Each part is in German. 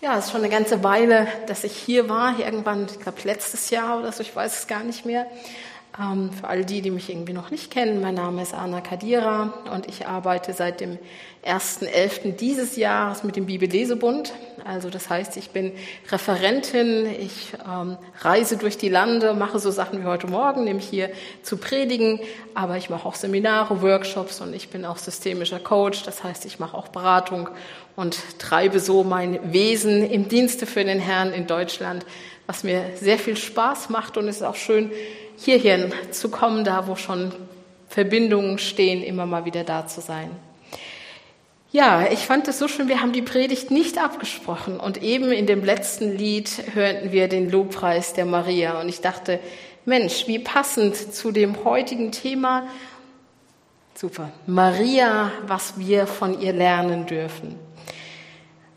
Ja, es ist schon eine ganze Weile, dass ich hier war. Irgendwann, ich glaube, letztes Jahr oder so, ich weiß es gar nicht mehr. Ähm, für all die, die mich irgendwie noch nicht kennen, mein Name ist Anna Kadira und ich arbeite seit dem 1.11. dieses Jahres mit dem Bibellesebund. Also das heißt, ich bin Referentin, ich ähm, reise durch die Lande, mache so Sachen wie heute Morgen, nämlich hier zu predigen, aber ich mache auch Seminare, Workshops und ich bin auch systemischer Coach. Das heißt, ich mache auch Beratung und treibe so mein Wesen im Dienste für den Herrn in Deutschland, was mir sehr viel Spaß macht und es ist auch schön, hierhin zu kommen, da wo schon Verbindungen stehen, immer mal wieder da zu sein. Ja, ich fand es so schön, wir haben die Predigt nicht abgesprochen und eben in dem letzten Lied hörten wir den Lobpreis der Maria und ich dachte, Mensch, wie passend zu dem heutigen Thema. Super. Maria, was wir von ihr lernen dürfen.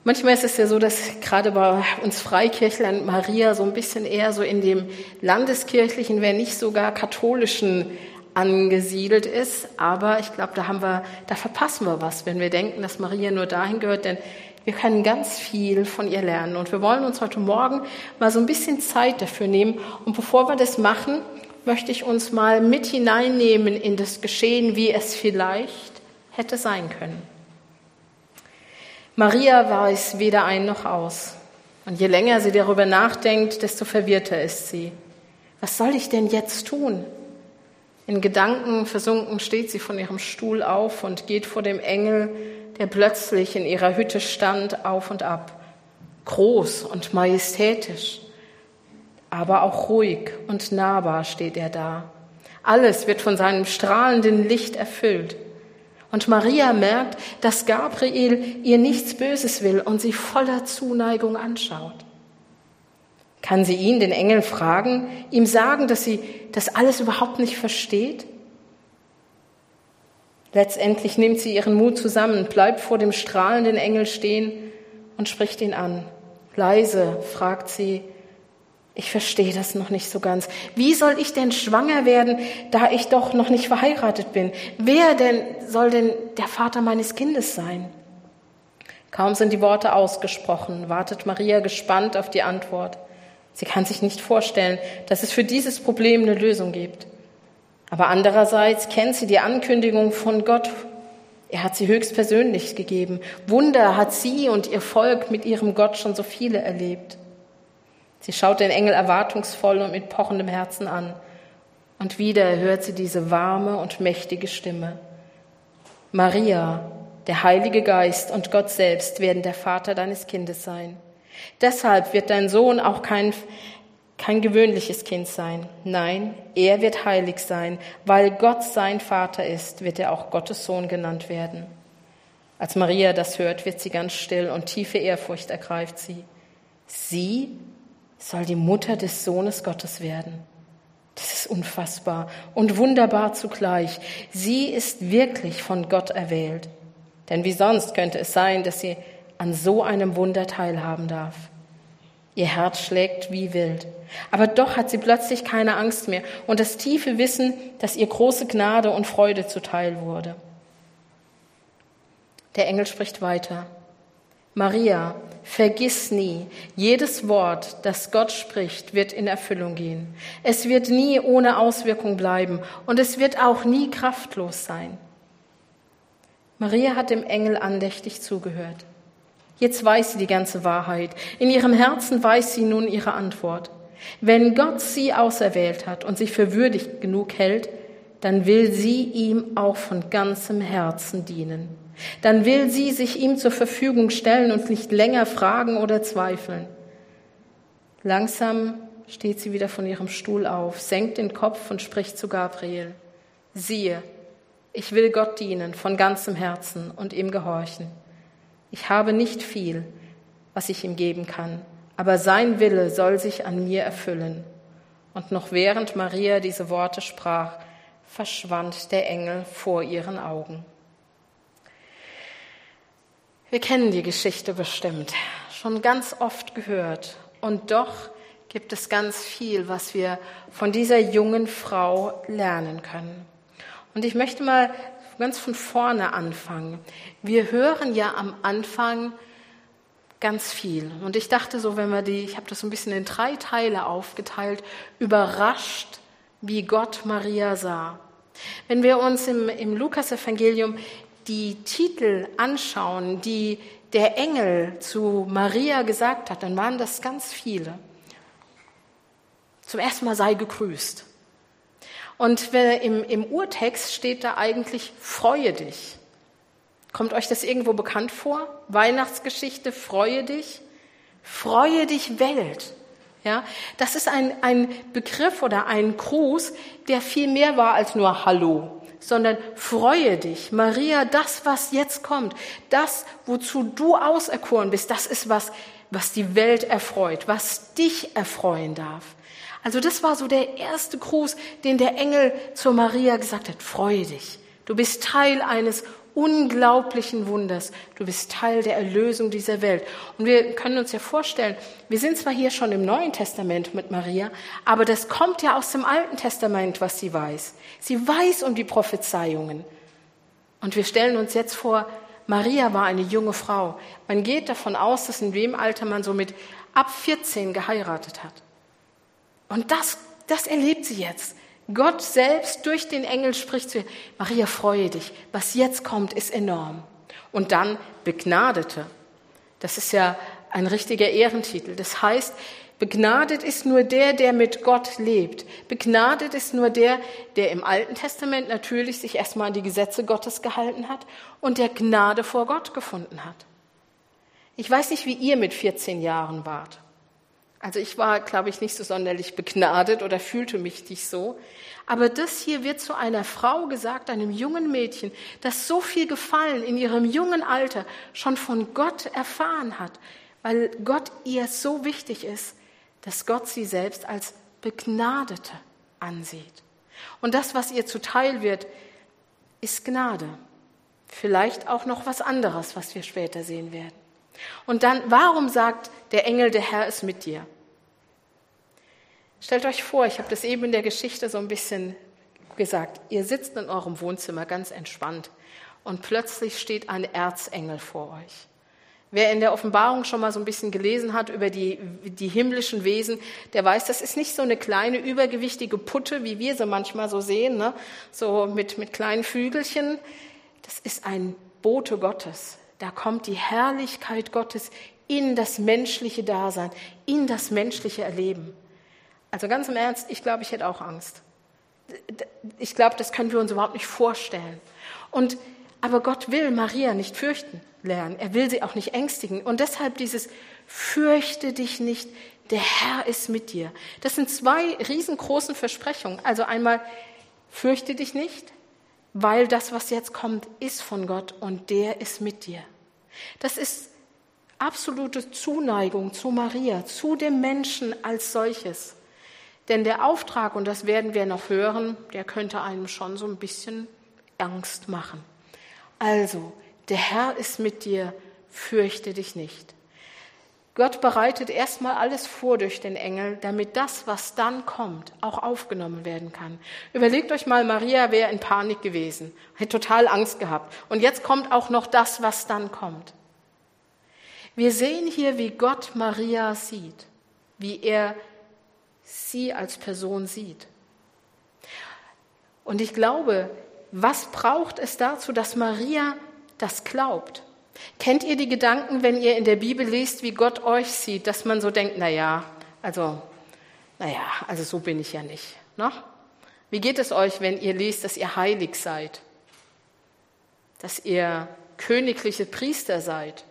Manchmal ist es ja so, dass gerade bei uns Freikirchlern Maria so ein bisschen eher so in dem landeskirchlichen, wenn nicht sogar katholischen angesiedelt ist. Aber ich glaube, da haben wir, da verpassen wir was, wenn wir denken, dass Maria nur dahin gehört, denn wir können ganz viel von ihr lernen. Und wir wollen uns heute Morgen mal so ein bisschen Zeit dafür nehmen. Und bevor wir das machen, möchte ich uns mal mit hineinnehmen in das Geschehen, wie es vielleicht hätte sein können. Maria weiß weder ein noch aus. Und je länger sie darüber nachdenkt, desto verwirrter ist sie. Was soll ich denn jetzt tun? In Gedanken versunken steht sie von ihrem Stuhl auf und geht vor dem Engel, der plötzlich in ihrer Hütte stand, auf und ab. Groß und majestätisch, aber auch ruhig und nahbar steht er da. Alles wird von seinem strahlenden Licht erfüllt. Und Maria merkt, dass Gabriel ihr nichts Böses will und sie voller Zuneigung anschaut. Kann sie ihn, den Engel, fragen, ihm sagen, dass sie das alles überhaupt nicht versteht? Letztendlich nimmt sie ihren Mut zusammen, bleibt vor dem strahlenden Engel stehen und spricht ihn an. Leise fragt sie, ich verstehe das noch nicht so ganz. Wie soll ich denn schwanger werden, da ich doch noch nicht verheiratet bin? Wer denn soll denn der Vater meines Kindes sein? Kaum sind die Worte ausgesprochen, wartet Maria gespannt auf die Antwort. Sie kann sich nicht vorstellen, dass es für dieses Problem eine Lösung gibt. Aber andererseits kennt sie die Ankündigung von Gott. Er hat sie höchstpersönlich gegeben. Wunder hat sie und ihr Volk mit ihrem Gott schon so viele erlebt. Sie schaut den Engel erwartungsvoll und mit pochendem Herzen an. Und wieder hört sie diese warme und mächtige Stimme. Maria, der Heilige Geist und Gott selbst werden der Vater deines Kindes sein. Deshalb wird dein Sohn auch kein, kein gewöhnliches Kind sein. Nein, er wird heilig sein. Weil Gott sein Vater ist, wird er auch Gottes Sohn genannt werden. Als Maria das hört, wird sie ganz still und tiefe Ehrfurcht ergreift sie. Sie soll die Mutter des Sohnes Gottes werden. Das ist unfassbar und wunderbar zugleich. Sie ist wirklich von Gott erwählt. Denn wie sonst könnte es sein, dass sie an so einem Wunder teilhaben darf? Ihr Herz schlägt wie wild. Aber doch hat sie plötzlich keine Angst mehr und das tiefe Wissen, dass ihr große Gnade und Freude zuteil wurde. Der Engel spricht weiter. Maria, vergiss nie, jedes Wort, das Gott spricht, wird in Erfüllung gehen. Es wird nie ohne Auswirkung bleiben und es wird auch nie kraftlos sein. Maria hat dem Engel andächtig zugehört. Jetzt weiß sie die ganze Wahrheit. In ihrem Herzen weiß sie nun ihre Antwort. Wenn Gott sie auserwählt hat und sich für würdig genug hält, dann will sie ihm auch von ganzem Herzen dienen. Dann will sie sich ihm zur Verfügung stellen und nicht länger fragen oder zweifeln. Langsam steht sie wieder von ihrem Stuhl auf, senkt den Kopf und spricht zu Gabriel. Siehe, ich will Gott dienen von ganzem Herzen und ihm gehorchen. Ich habe nicht viel, was ich ihm geben kann, aber sein Wille soll sich an mir erfüllen. Und noch während Maria diese Worte sprach, verschwand der Engel vor ihren Augen. Wir kennen die Geschichte bestimmt, schon ganz oft gehört. Und doch gibt es ganz viel, was wir von dieser jungen Frau lernen können. Und ich möchte mal ganz von vorne anfangen. Wir hören ja am Anfang ganz viel. Und ich dachte so, wenn wir die, ich habe das so ein bisschen in drei Teile aufgeteilt, überrascht, wie Gott Maria sah. Wenn wir uns im, im Lukas-Evangelium die Titel anschauen, die der Engel zu Maria gesagt hat, dann waren das ganz viele. Zum ersten Mal sei gegrüßt. Und im, im Urtext steht da eigentlich, freue dich. Kommt euch das irgendwo bekannt vor? Weihnachtsgeschichte, freue dich. Freue dich Welt. Ja, das ist ein, ein Begriff oder ein Gruß, der viel mehr war als nur Hallo, sondern freue dich. Maria, das, was jetzt kommt, das, wozu du auserkoren bist, das ist was, was die Welt erfreut, was dich erfreuen darf. Also das war so der erste Gruß, den der Engel zur Maria gesagt hat. Freue dich. Du bist Teil eines unglaublichen Wunders. Du bist Teil der Erlösung dieser Welt. Und wir können uns ja vorstellen, wir sind zwar hier schon im Neuen Testament mit Maria, aber das kommt ja aus dem Alten Testament, was sie weiß. Sie weiß um die Prophezeiungen. Und wir stellen uns jetzt vor, Maria war eine junge Frau. Man geht davon aus, dass in dem Alter man so mit ab 14 geheiratet hat. Und das, das erlebt sie jetzt. Gott selbst durch den Engel spricht zu ihr, Maria, freue dich, was jetzt kommt, ist enorm. Und dann Begnadete. Das ist ja ein richtiger Ehrentitel. Das heißt, begnadet ist nur der, der mit Gott lebt. Begnadet ist nur der, der im Alten Testament natürlich sich erstmal an die Gesetze Gottes gehalten hat und der Gnade vor Gott gefunden hat. Ich weiß nicht, wie ihr mit 14 Jahren wart. Also ich war, glaube ich, nicht so sonderlich begnadet oder fühlte mich nicht so. Aber das hier wird zu einer Frau gesagt, einem jungen Mädchen, das so viel Gefallen in ihrem jungen Alter schon von Gott erfahren hat, weil Gott ihr so wichtig ist, dass Gott sie selbst als Begnadete ansieht. Und das, was ihr zuteil wird, ist Gnade. Vielleicht auch noch was anderes, was wir später sehen werden. Und dann, warum sagt der Engel, der Herr ist mit dir? Stellt euch vor, ich habe das eben in der Geschichte so ein bisschen gesagt, ihr sitzt in eurem Wohnzimmer ganz entspannt und plötzlich steht ein Erzengel vor euch. Wer in der Offenbarung schon mal so ein bisschen gelesen hat über die, die himmlischen Wesen, der weiß, das ist nicht so eine kleine übergewichtige Putte, wie wir sie manchmal so sehen, ne? so mit, mit kleinen Flügelchen. Das ist ein Bote Gottes. Da kommt die Herrlichkeit Gottes in das menschliche Dasein, in das menschliche Erleben. Also ganz im Ernst, ich glaube, ich hätte auch Angst. Ich glaube, das können wir uns überhaupt nicht vorstellen. Und, aber Gott will Maria nicht fürchten lernen. Er will sie auch nicht ängstigen. Und deshalb dieses Fürchte dich nicht, der Herr ist mit dir. Das sind zwei riesengroßen Versprechungen. Also einmal, fürchte dich nicht, weil das, was jetzt kommt, ist von Gott und der ist mit dir. Das ist absolute Zuneigung zu Maria, zu dem Menschen als solches. Denn der Auftrag, und das werden wir noch hören, der könnte einem schon so ein bisschen Angst machen. Also, der Herr ist mit dir, fürchte dich nicht. Gott bereitet erstmal alles vor durch den Engel, damit das, was dann kommt, auch aufgenommen werden kann. Überlegt euch mal, Maria wäre in Panik gewesen, hätte total Angst gehabt. Und jetzt kommt auch noch das, was dann kommt. Wir sehen hier, wie Gott Maria sieht, wie er sie als Person sieht. Und ich glaube, was braucht es dazu, dass Maria das glaubt? Kennt ihr die Gedanken, wenn ihr in der Bibel lest, wie Gott euch sieht, dass man so denkt, na ja, also, na ja, also so bin ich ja nicht. Ne? Wie geht es euch, wenn ihr lest, dass ihr heilig seid? Dass ihr königliche Priester seid?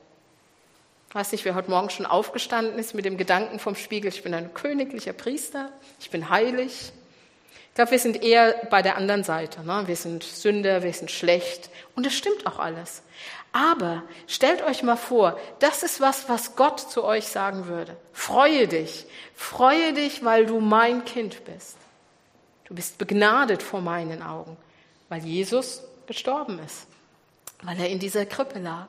Ich weiß nicht, wer heute Morgen schon aufgestanden ist mit dem Gedanken vom Spiegel, ich bin ein königlicher Priester, ich bin heilig. Ich glaube, wir sind eher bei der anderen Seite. Ne? Wir sind Sünder, wir sind schlecht. Und das stimmt auch alles. Aber stellt euch mal vor, das ist was, was Gott zu euch sagen würde. Freue dich. Freue dich, weil du mein Kind bist. Du bist begnadet vor meinen Augen, weil Jesus gestorben ist, weil er in dieser Krippe lag.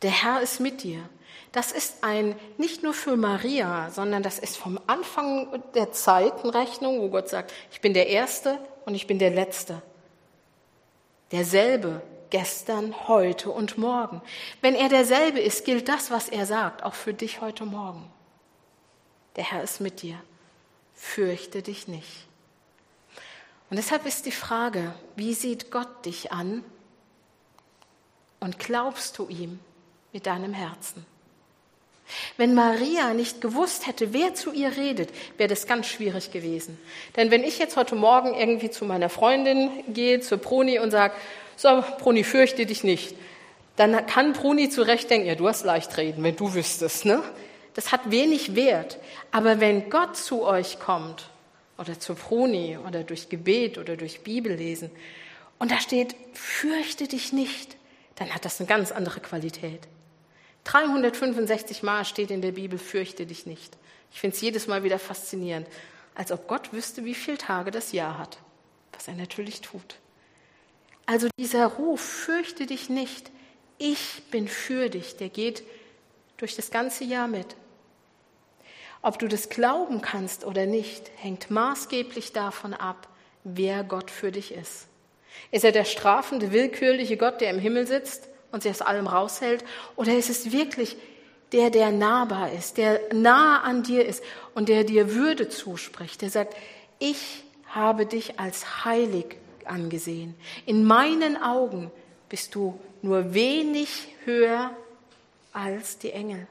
Der Herr ist mit dir. Das ist ein, nicht nur für Maria, sondern das ist vom Anfang der Zeitenrechnung, wo Gott sagt, ich bin der Erste und ich bin der Letzte. Derselbe gestern, heute und morgen. Wenn er derselbe ist, gilt das, was er sagt, auch für dich heute Morgen. Der Herr ist mit dir. Fürchte dich nicht. Und deshalb ist die Frage, wie sieht Gott dich an? Und glaubst du ihm mit deinem Herzen? Wenn Maria nicht gewusst hätte, wer zu ihr redet, wäre das ganz schwierig gewesen. Denn wenn ich jetzt heute Morgen irgendwie zu meiner Freundin gehe, zu Bruni und sage, so, Bruni, fürchte dich nicht, dann kann Bruni zu Recht denken, ja, du hast leicht reden, wenn du wüsstest, ne? Das hat wenig Wert. Aber wenn Gott zu euch kommt oder zu Pruni oder durch Gebet oder durch Bibellesen. Und da steht, fürchte dich nicht, dann hat das eine ganz andere Qualität. 365 Mal steht in der Bibel, fürchte dich nicht. Ich finde es jedes Mal wieder faszinierend, als ob Gott wüsste, wie viele Tage das Jahr hat, was er natürlich tut. Also dieser Ruf, fürchte dich nicht, ich bin für dich, der geht durch das ganze Jahr mit. Ob du das glauben kannst oder nicht, hängt maßgeblich davon ab, wer Gott für dich ist. Ist er der strafende, willkürliche Gott, der im Himmel sitzt und sich aus allem raushält? Oder ist es wirklich der, der nahbar ist, der nah an dir ist und der dir Würde zuspricht, der sagt, ich habe dich als heilig angesehen. In meinen Augen bist du nur wenig höher als die Engel.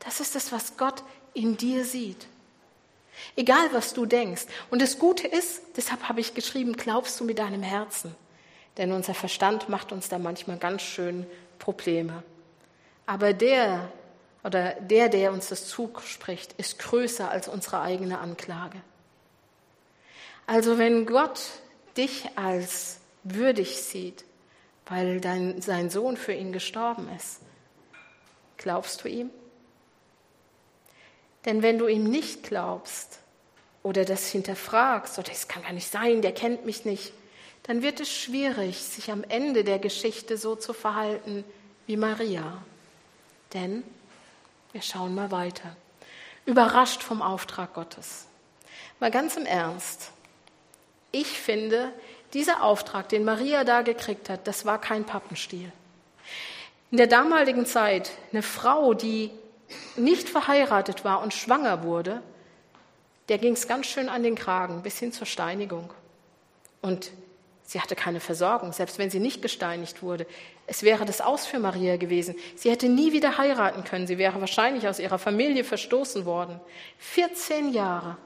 Das ist das, was Gott in dir sieht. Egal, was du denkst. Und das Gute ist, deshalb habe ich geschrieben, glaubst du mit deinem Herzen. Denn unser Verstand macht uns da manchmal ganz schön Probleme. Aber der oder der, der uns das zuspricht, ist größer als unsere eigene Anklage. Also wenn Gott dich als würdig sieht, weil dein, sein Sohn für ihn gestorben ist, glaubst du ihm? Denn wenn du ihm nicht glaubst oder das hinterfragst, oder es kann gar nicht sein, der kennt mich nicht, dann wird es schwierig, sich am Ende der Geschichte so zu verhalten wie Maria. Denn wir schauen mal weiter. Überrascht vom Auftrag Gottes. Mal ganz im Ernst. Ich finde, dieser Auftrag, den Maria da gekriegt hat, das war kein Pappenstiel. In der damaligen Zeit, eine Frau, die nicht verheiratet war und schwanger wurde, der ging es ganz schön an den Kragen, bis hin zur Steinigung. Und sie hatte keine Versorgung, selbst wenn sie nicht gesteinigt wurde. Es wäre das Aus für Maria gewesen. Sie hätte nie wieder heiraten können. Sie wäre wahrscheinlich aus ihrer Familie verstoßen worden. 14 Jahre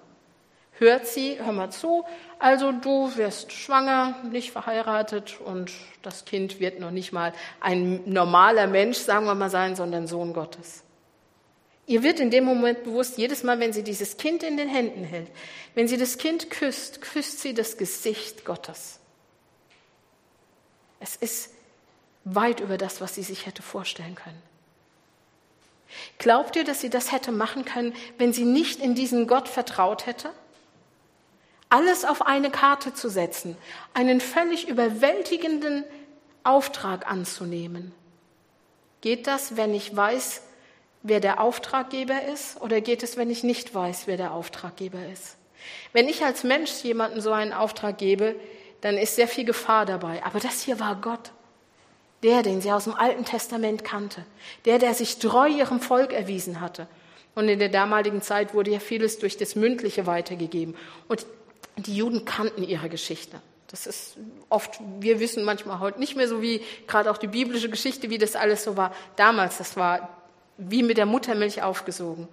hört sie, hör mal zu, also du wirst schwanger, nicht verheiratet und das Kind wird noch nicht mal ein normaler Mensch, sagen wir mal sein, sondern Sohn Gottes. Ihr wird in dem Moment bewusst, jedes Mal, wenn sie dieses Kind in den Händen hält, wenn sie das Kind küsst, küsst sie das Gesicht Gottes. Es ist weit über das, was sie sich hätte vorstellen können. Glaubt ihr, dass sie das hätte machen können, wenn sie nicht in diesen Gott vertraut hätte? Alles auf eine Karte zu setzen, einen völlig überwältigenden Auftrag anzunehmen. Geht das, wenn ich weiß, wer der Auftraggeber ist oder geht es, wenn ich nicht weiß, wer der Auftraggeber ist? Wenn ich als Mensch jemandem so einen Auftrag gebe, dann ist sehr viel Gefahr dabei. Aber das hier war Gott. Der, den sie aus dem Alten Testament kannte. Der, der sich treu ihrem Volk erwiesen hatte. Und in der damaligen Zeit wurde ja vieles durch das Mündliche weitergegeben. Und die Juden kannten ihre Geschichte. Das ist oft, wir wissen manchmal heute nicht mehr so wie gerade auch die biblische Geschichte, wie das alles so war. Damals, das war wie mit der Muttermilch aufgesogen.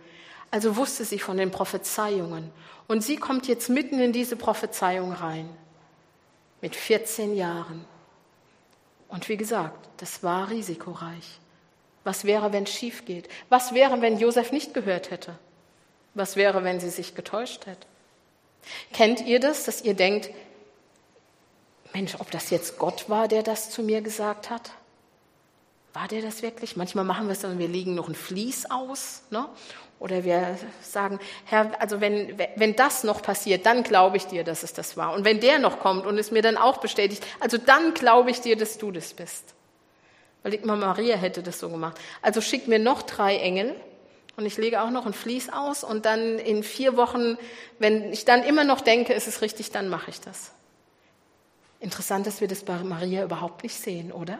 Also wusste sie von den Prophezeiungen. Und sie kommt jetzt mitten in diese Prophezeiung rein. Mit 14 Jahren. Und wie gesagt, das war risikoreich. Was wäre, wenn es schief geht? Was wäre, wenn Josef nicht gehört hätte? Was wäre, wenn sie sich getäuscht hätte? Kennt ihr das, dass ihr denkt, Mensch, ob das jetzt Gott war, der das zu mir gesagt hat? War der das wirklich? Manchmal machen wir es dann, wir legen noch ein Vlies aus. Ne? Oder wir sagen, Herr, also wenn, wenn das noch passiert, dann glaube ich dir, dass es das war. Und wenn der noch kommt und es mir dann auch bestätigt, also dann glaube ich dir, dass du das bist. Weil immer Maria hätte das so gemacht. Also schick mir noch drei Engel und ich lege auch noch ein Vlies aus und dann in vier Wochen, wenn ich dann immer noch denke, es ist richtig, dann mache ich das. Interessant, dass wir das bei Maria überhaupt nicht sehen, oder?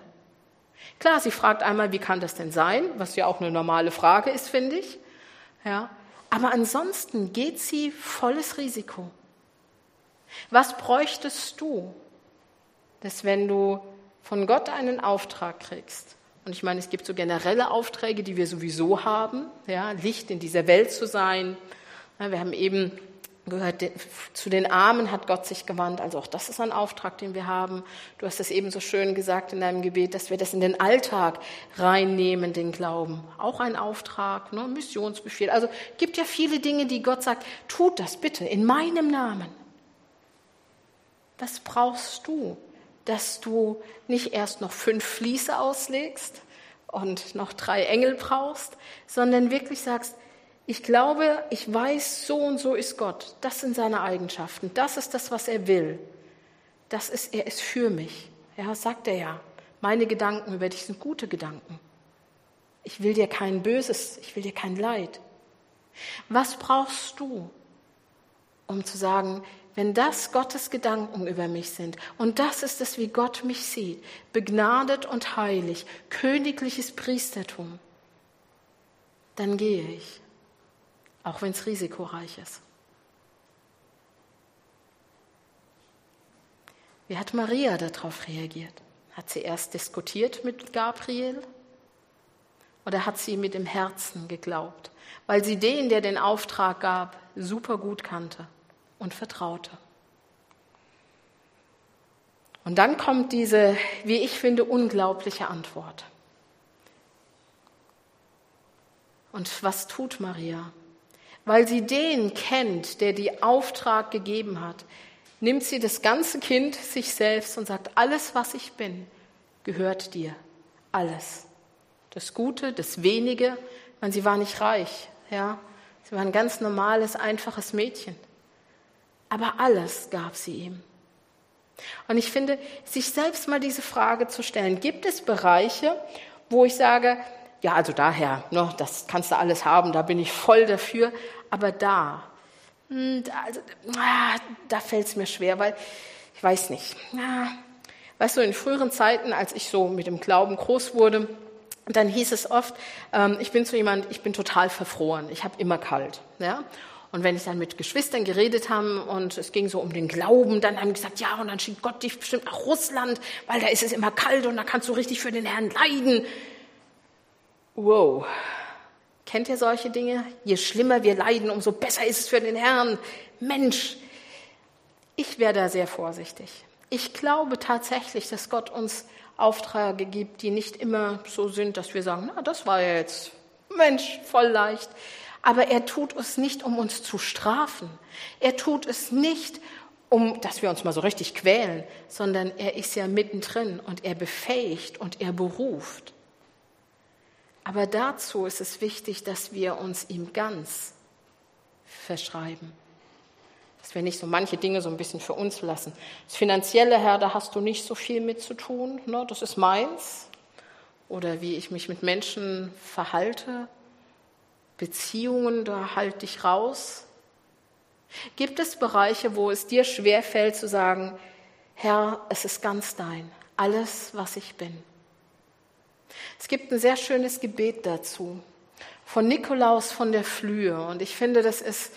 Klar, sie fragt einmal, wie kann das denn sein? Was ja auch eine normale Frage ist, finde ich. Ja. Aber ansonsten geht sie volles Risiko. Was bräuchtest du, dass wenn du von Gott einen Auftrag kriegst, und ich meine, es gibt so generelle Aufträge, die wir sowieso haben, ja, Licht in dieser Welt zu sein. Ja, wir haben eben gehört, zu den Armen hat Gott sich gewandt. Also auch das ist ein Auftrag, den wir haben. Du hast es eben so schön gesagt in deinem Gebet, dass wir das in den Alltag reinnehmen, den Glauben. Auch ein Auftrag, ne? Missionsbefehl. Also gibt ja viele Dinge, die Gott sagt, tut das bitte in meinem Namen. Was brauchst du, dass du nicht erst noch fünf Fließe auslegst und noch drei Engel brauchst, sondern wirklich sagst, ich glaube, ich weiß, so und so ist Gott. Das sind seine Eigenschaften. Das ist das, was er will. Das ist, er ist für mich. Ja, sagt er ja. Meine Gedanken über dich sind gute Gedanken. Ich will dir kein Böses, ich will dir kein Leid. Was brauchst du, um zu sagen, wenn das Gottes Gedanken über mich sind und das ist es, wie Gott mich sieht, begnadet und heilig, königliches Priestertum, dann gehe ich, auch wenn es risikoreich ist. Wie hat Maria darauf reagiert? Hat sie erst diskutiert mit Gabriel oder hat sie mit dem Herzen geglaubt, weil sie den, der den Auftrag gab, super gut kannte? und vertraute. Und dann kommt diese, wie ich finde, unglaubliche Antwort. Und was tut Maria? Weil sie den kennt, der die Auftrag gegeben hat, nimmt sie das ganze Kind sich selbst und sagt, alles, was ich bin, gehört dir. Alles. Das Gute, das Wenige. Man, sie war nicht reich, ja. Sie war ein ganz normales, einfaches Mädchen aber alles gab sie ihm. Und ich finde, sich selbst mal diese Frage zu stellen, gibt es Bereiche, wo ich sage, ja, also daher, ne, das kannst du alles haben, da bin ich voll dafür, aber da, hm, also, ah, da fällt es mir schwer, weil ich weiß nicht. Ja, weißt du, in früheren Zeiten, als ich so mit dem Glauben groß wurde, dann hieß es oft, ähm, ich bin so jemand, ich bin total verfroren, ich habe immer kalt. Ja? Und wenn ich dann mit Geschwistern geredet habe und es ging so um den Glauben, dann haben die gesagt, ja, und dann schickt Gott dich bestimmt nach Russland, weil da ist es immer kalt und da kannst du richtig für den Herrn leiden. Wow. Kennt ihr solche Dinge? Je schlimmer wir leiden, umso besser ist es für den Herrn. Mensch, ich wäre da sehr vorsichtig. Ich glaube tatsächlich, dass Gott uns Aufträge gibt, die nicht immer so sind, dass wir sagen, na, das war jetzt, Mensch, voll leicht. Aber er tut es nicht, um uns zu strafen. Er tut es nicht, um, dass wir uns mal so richtig quälen, sondern er ist ja mittendrin und er befähigt und er beruft. Aber dazu ist es wichtig, dass wir uns ihm ganz verschreiben. Dass wir nicht so manche Dinge so ein bisschen für uns lassen. Das finanzielle Herr, da hast du nicht so viel mit zu tun. Ne? Das ist meins. Oder wie ich mich mit Menschen verhalte, Beziehungen, da halt dich raus? Gibt es Bereiche, wo es dir schwer fällt zu sagen, Herr, es ist ganz dein, alles, was ich bin? Es gibt ein sehr schönes Gebet dazu von Nikolaus von der Flühe und ich finde, das ist,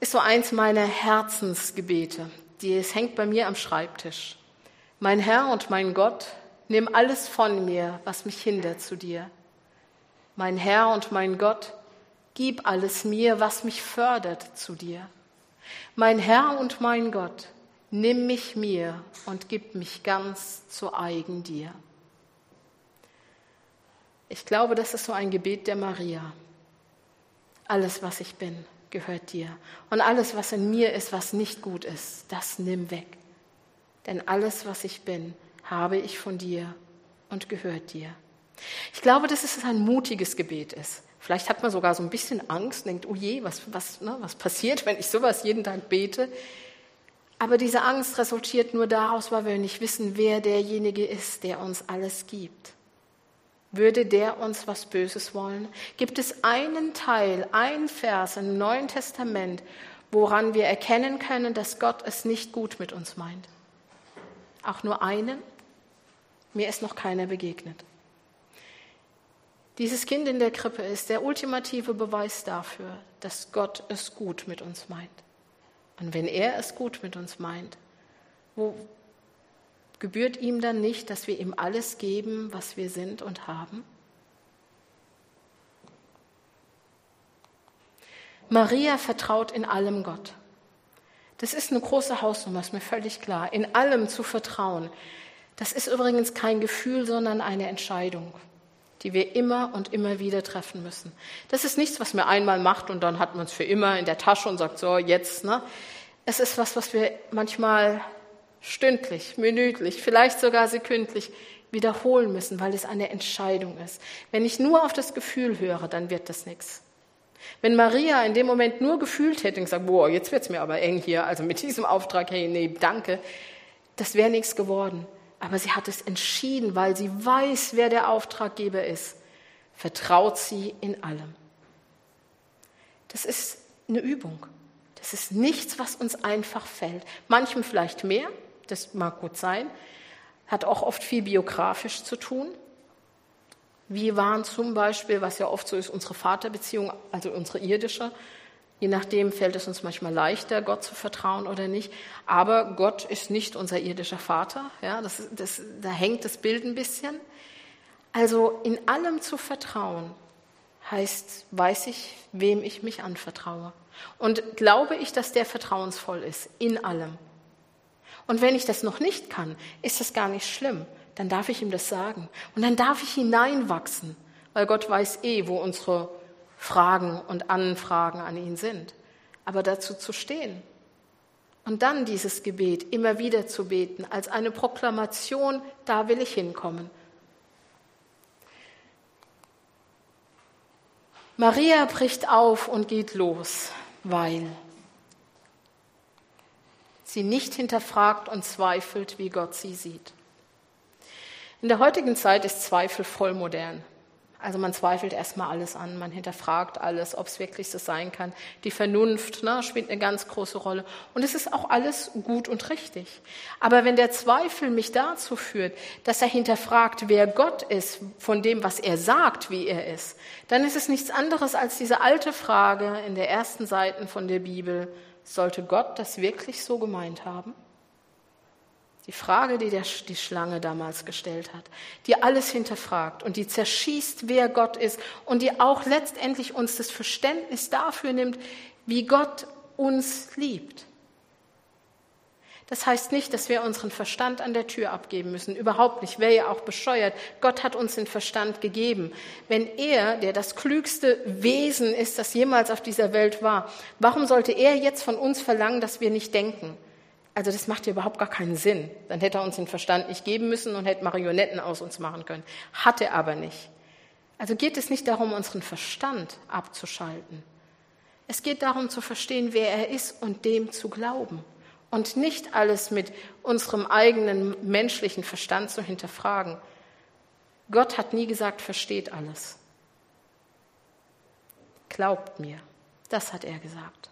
ist so eins meiner Herzensgebete. Die, es hängt bei mir am Schreibtisch. Mein Herr und mein Gott, nimm alles von mir, was mich hindert zu dir. Mein Herr und mein Gott, gib alles mir, was mich fördert zu dir. Mein Herr und mein Gott, nimm mich mir und gib mich ganz zu eigen dir. Ich glaube, das ist so ein Gebet der Maria. Alles, was ich bin, gehört dir. Und alles, was in mir ist, was nicht gut ist, das nimm weg. Denn alles, was ich bin, habe ich von dir und gehört dir. Ich glaube, dass es ein mutiges Gebet ist. Vielleicht hat man sogar so ein bisschen Angst, denkt, oh je, was, was, ne, was passiert, wenn ich sowas jeden Tag bete? Aber diese Angst resultiert nur daraus, weil wir nicht wissen, wer derjenige ist, der uns alles gibt. Würde der uns was Böses wollen? Gibt es einen Teil, einen Vers im Neuen Testament, woran wir erkennen können, dass Gott es nicht gut mit uns meint? Auch nur einen? Mir ist noch keiner begegnet. Dieses Kind in der Krippe ist der ultimative Beweis dafür, dass Gott es gut mit uns meint. Und wenn er es gut mit uns meint, wo gebührt ihm dann nicht, dass wir ihm alles geben, was wir sind und haben? Maria vertraut in allem Gott. Das ist eine große Hausnummer, ist mir völlig klar. In allem zu vertrauen. Das ist übrigens kein Gefühl, sondern eine Entscheidung, die wir immer und immer wieder treffen müssen. Das ist nichts, was man einmal macht und dann hat man es für immer in der Tasche und sagt, so, jetzt. Ne? Es ist was, was wir manchmal stündlich, minütlich, vielleicht sogar sekündlich wiederholen müssen, weil es eine Entscheidung ist. Wenn ich nur auf das Gefühl höre, dann wird das nichts. Wenn Maria in dem Moment nur gefühlt hätte und gesagt, boah, jetzt wird's mir aber eng hier, also mit diesem Auftrag, hey, nee, danke, das wäre nichts geworden. Aber sie hat es entschieden, weil sie weiß, wer der Auftraggeber ist. Vertraut sie in allem. Das ist eine Übung. Das ist nichts, was uns einfach fällt. Manchem vielleicht mehr, das mag gut sein, hat auch oft viel biografisch zu tun. Wir waren zum Beispiel, was ja oft so ist, unsere Vaterbeziehung, also unsere irdische. Je nachdem fällt es uns manchmal leichter, Gott zu vertrauen oder nicht. Aber Gott ist nicht unser irdischer Vater. Ja, das, das, da hängt das Bild ein bisschen. Also in allem zu vertrauen heißt, weiß ich, wem ich mich anvertraue. Und glaube ich, dass der vertrauensvoll ist in allem. Und wenn ich das noch nicht kann, ist das gar nicht schlimm dann darf ich ihm das sagen. Und dann darf ich hineinwachsen, weil Gott weiß eh, wo unsere Fragen und Anfragen an ihn sind. Aber dazu zu stehen und dann dieses Gebet immer wieder zu beten als eine Proklamation, da will ich hinkommen. Maria bricht auf und geht los, weil sie nicht hinterfragt und zweifelt, wie Gott sie sieht. In der heutigen Zeit ist Zweifel voll modern. Also man zweifelt erstmal alles an, man hinterfragt alles, ob es wirklich so sein kann. Die Vernunft ne, spielt eine ganz große Rolle. Und es ist auch alles gut und richtig. Aber wenn der Zweifel mich dazu führt, dass er hinterfragt, wer Gott ist, von dem, was er sagt, wie er ist, dann ist es nichts anderes als diese alte Frage in der ersten Seiten von der Bibel, sollte Gott das wirklich so gemeint haben? Die Frage, die der, die Schlange damals gestellt hat, die alles hinterfragt und die zerschießt, wer Gott ist und die auch letztendlich uns das Verständnis dafür nimmt, wie Gott uns liebt. Das heißt nicht, dass wir unseren Verstand an der Tür abgeben müssen. Überhaupt nicht. Wäre ja auch bescheuert. Gott hat uns den Verstand gegeben. Wenn er, der das klügste Wesen ist, das jemals auf dieser Welt war, warum sollte er jetzt von uns verlangen, dass wir nicht denken? Also das macht ja überhaupt gar keinen Sinn. Dann hätte er uns den Verstand nicht geben müssen und hätte Marionetten aus uns machen können. Hat er aber nicht. Also geht es nicht darum, unseren Verstand abzuschalten. Es geht darum zu verstehen, wer er ist und dem zu glauben. Und nicht alles mit unserem eigenen menschlichen Verstand zu hinterfragen. Gott hat nie gesagt, versteht alles. Glaubt mir. Das hat er gesagt.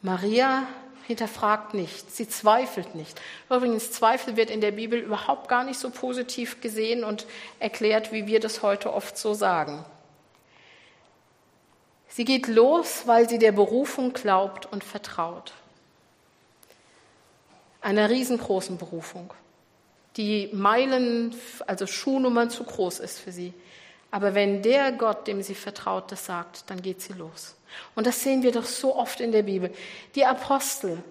Maria hinterfragt nicht, sie zweifelt nicht. Übrigens, Zweifel wird in der Bibel überhaupt gar nicht so positiv gesehen und erklärt, wie wir das heute oft so sagen. Sie geht los, weil sie der Berufung glaubt und vertraut. Einer riesengroßen Berufung, die Meilen, also Schuhnummern zu groß ist für sie. Aber wenn der Gott, dem sie vertraut, das sagt, dann geht sie los. Und das sehen wir doch so oft in der Bibel. Die Apostel,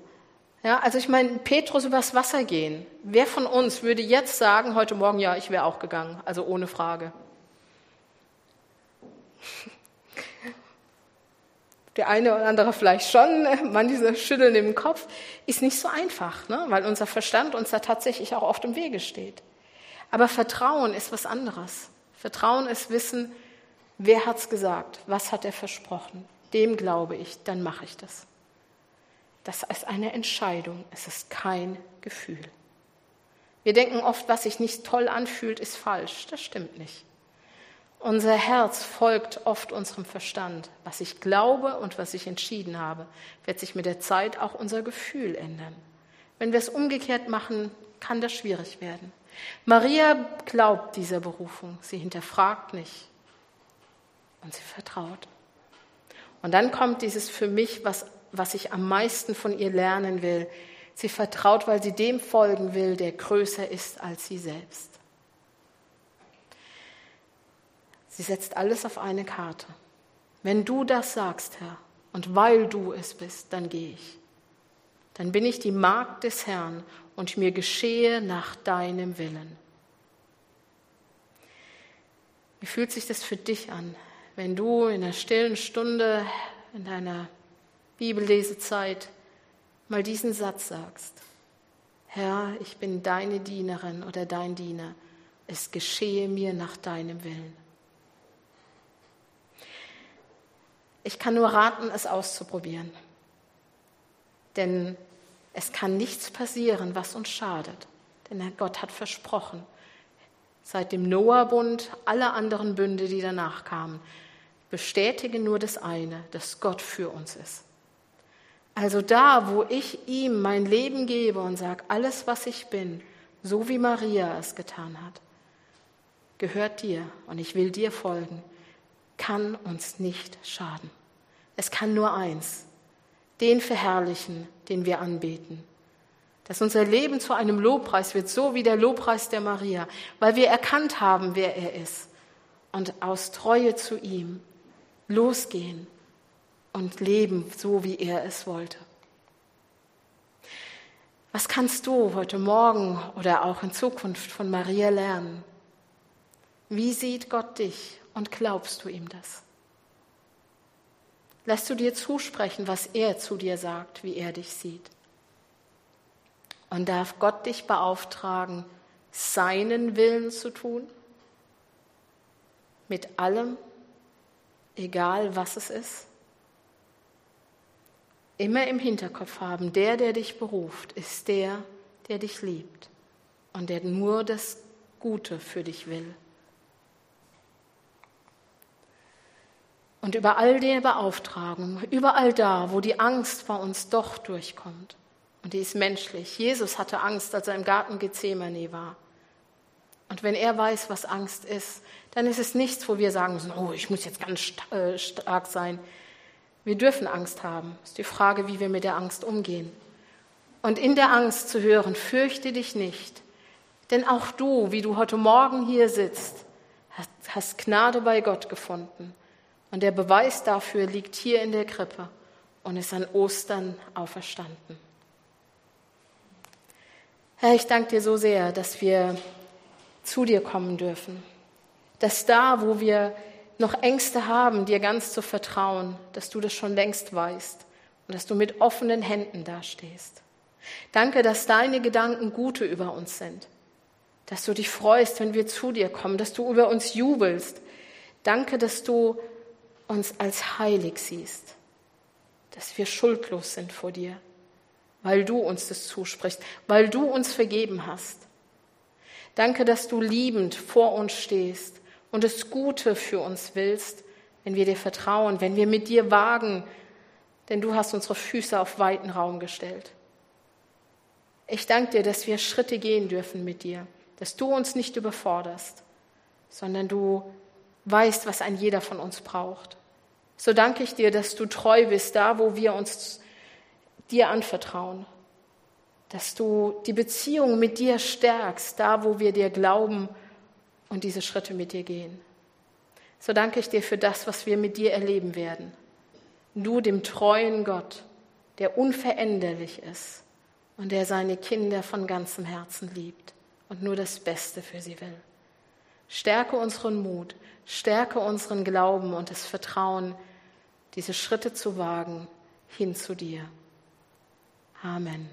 ja, also ich meine, Petrus übers Wasser gehen. Wer von uns würde jetzt sagen, heute Morgen, ja, ich wäre auch gegangen, also ohne Frage. Der eine oder andere vielleicht schon, manche schütteln im Kopf, ist nicht so einfach, ne? weil unser Verstand uns da tatsächlich auch oft im Wege steht. Aber Vertrauen ist was anderes. Vertrauen ist Wissen, wer hat's gesagt, was hat er versprochen, dem glaube ich, dann mache ich das. Das ist eine Entscheidung, es ist kein Gefühl. Wir denken oft, was sich nicht toll anfühlt, ist falsch. Das stimmt nicht. Unser Herz folgt oft unserem Verstand. Was ich glaube und was ich entschieden habe, wird sich mit der Zeit auch unser Gefühl ändern. Wenn wir es umgekehrt machen, kann das schwierig werden. Maria glaubt dieser Berufung. Sie hinterfragt nicht. Und sie vertraut. Und dann kommt dieses für mich, was, was ich am meisten von ihr lernen will. Sie vertraut, weil sie dem folgen will, der größer ist als sie selbst. Sie setzt alles auf eine Karte. Wenn du das sagst, Herr, und weil du es bist, dann gehe ich. Dann bin ich die Magd des Herrn und mir geschehe nach deinem Willen. Wie fühlt sich das für dich an, wenn du in der stillen Stunde, in deiner Bibellesezeit mal diesen Satz sagst? Herr, ich bin deine Dienerin oder dein Diener. Es geschehe mir nach deinem Willen. Ich kann nur raten, es auszuprobieren. Denn es kann nichts passieren, was uns schadet. Denn Gott hat versprochen, seit dem Noah-Bund, alle anderen Bünde, die danach kamen, bestätigen nur das eine, dass Gott für uns ist. Also da, wo ich ihm mein Leben gebe und sage, alles, was ich bin, so wie Maria es getan hat, gehört dir und ich will dir folgen, kann uns nicht schaden. Es kann nur eins, den verherrlichen, den wir anbeten. Dass unser Leben zu einem Lobpreis wird, so wie der Lobpreis der Maria, weil wir erkannt haben, wer er ist und aus Treue zu ihm losgehen und leben, so wie er es wollte. Was kannst du heute Morgen oder auch in Zukunft von Maria lernen? Wie sieht Gott dich und glaubst du ihm das? Lässt du dir zusprechen, was er zu dir sagt, wie er dich sieht? Und darf Gott dich beauftragen, seinen Willen zu tun? Mit allem, egal was es ist? Immer im Hinterkopf haben, der, der dich beruft, ist der, der dich liebt und der nur das Gute für dich will. Und über all die Beauftragung, überall da, wo die Angst bei uns doch durchkommt, und die ist menschlich. Jesus hatte Angst, als er im Garten Gethsemane war. Und wenn er weiß, was Angst ist, dann ist es nichts, wo wir sagen müssen, oh, ich muss jetzt ganz äh, stark sein. Wir dürfen Angst haben. Es ist die Frage, wie wir mit der Angst umgehen. Und in der Angst zu hören, fürchte dich nicht. Denn auch du, wie du heute Morgen hier sitzt, hast Gnade bei Gott gefunden. Und der Beweis dafür liegt hier in der Krippe und ist an Ostern auferstanden. Herr, ich danke dir so sehr, dass wir zu dir kommen dürfen. Dass da, wo wir noch Ängste haben, dir ganz zu vertrauen, dass du das schon längst weißt und dass du mit offenen Händen dastehst. Danke, dass deine Gedanken gute über uns sind, dass du dich freust, wenn wir zu dir kommen, dass du über uns jubelst. Danke, dass du uns als heilig siehst, dass wir schuldlos sind vor dir, weil du uns das zusprichst, weil du uns vergeben hast. Danke, dass du liebend vor uns stehst und das Gute für uns willst, wenn wir dir vertrauen, wenn wir mit dir wagen, denn du hast unsere Füße auf weiten Raum gestellt. Ich danke dir, dass wir Schritte gehen dürfen mit dir, dass du uns nicht überforderst, sondern du weißt, was ein jeder von uns braucht. So danke ich dir, dass du treu bist, da wo wir uns dir anvertrauen. Dass du die Beziehung mit dir stärkst, da wo wir dir glauben und diese Schritte mit dir gehen. So danke ich dir für das, was wir mit dir erleben werden. Du, dem treuen Gott, der unveränderlich ist und der seine Kinder von ganzem Herzen liebt und nur das Beste für sie will. Stärke unseren Mut, stärke unseren Glauben und das Vertrauen, diese Schritte zu wagen hin zu dir. Amen.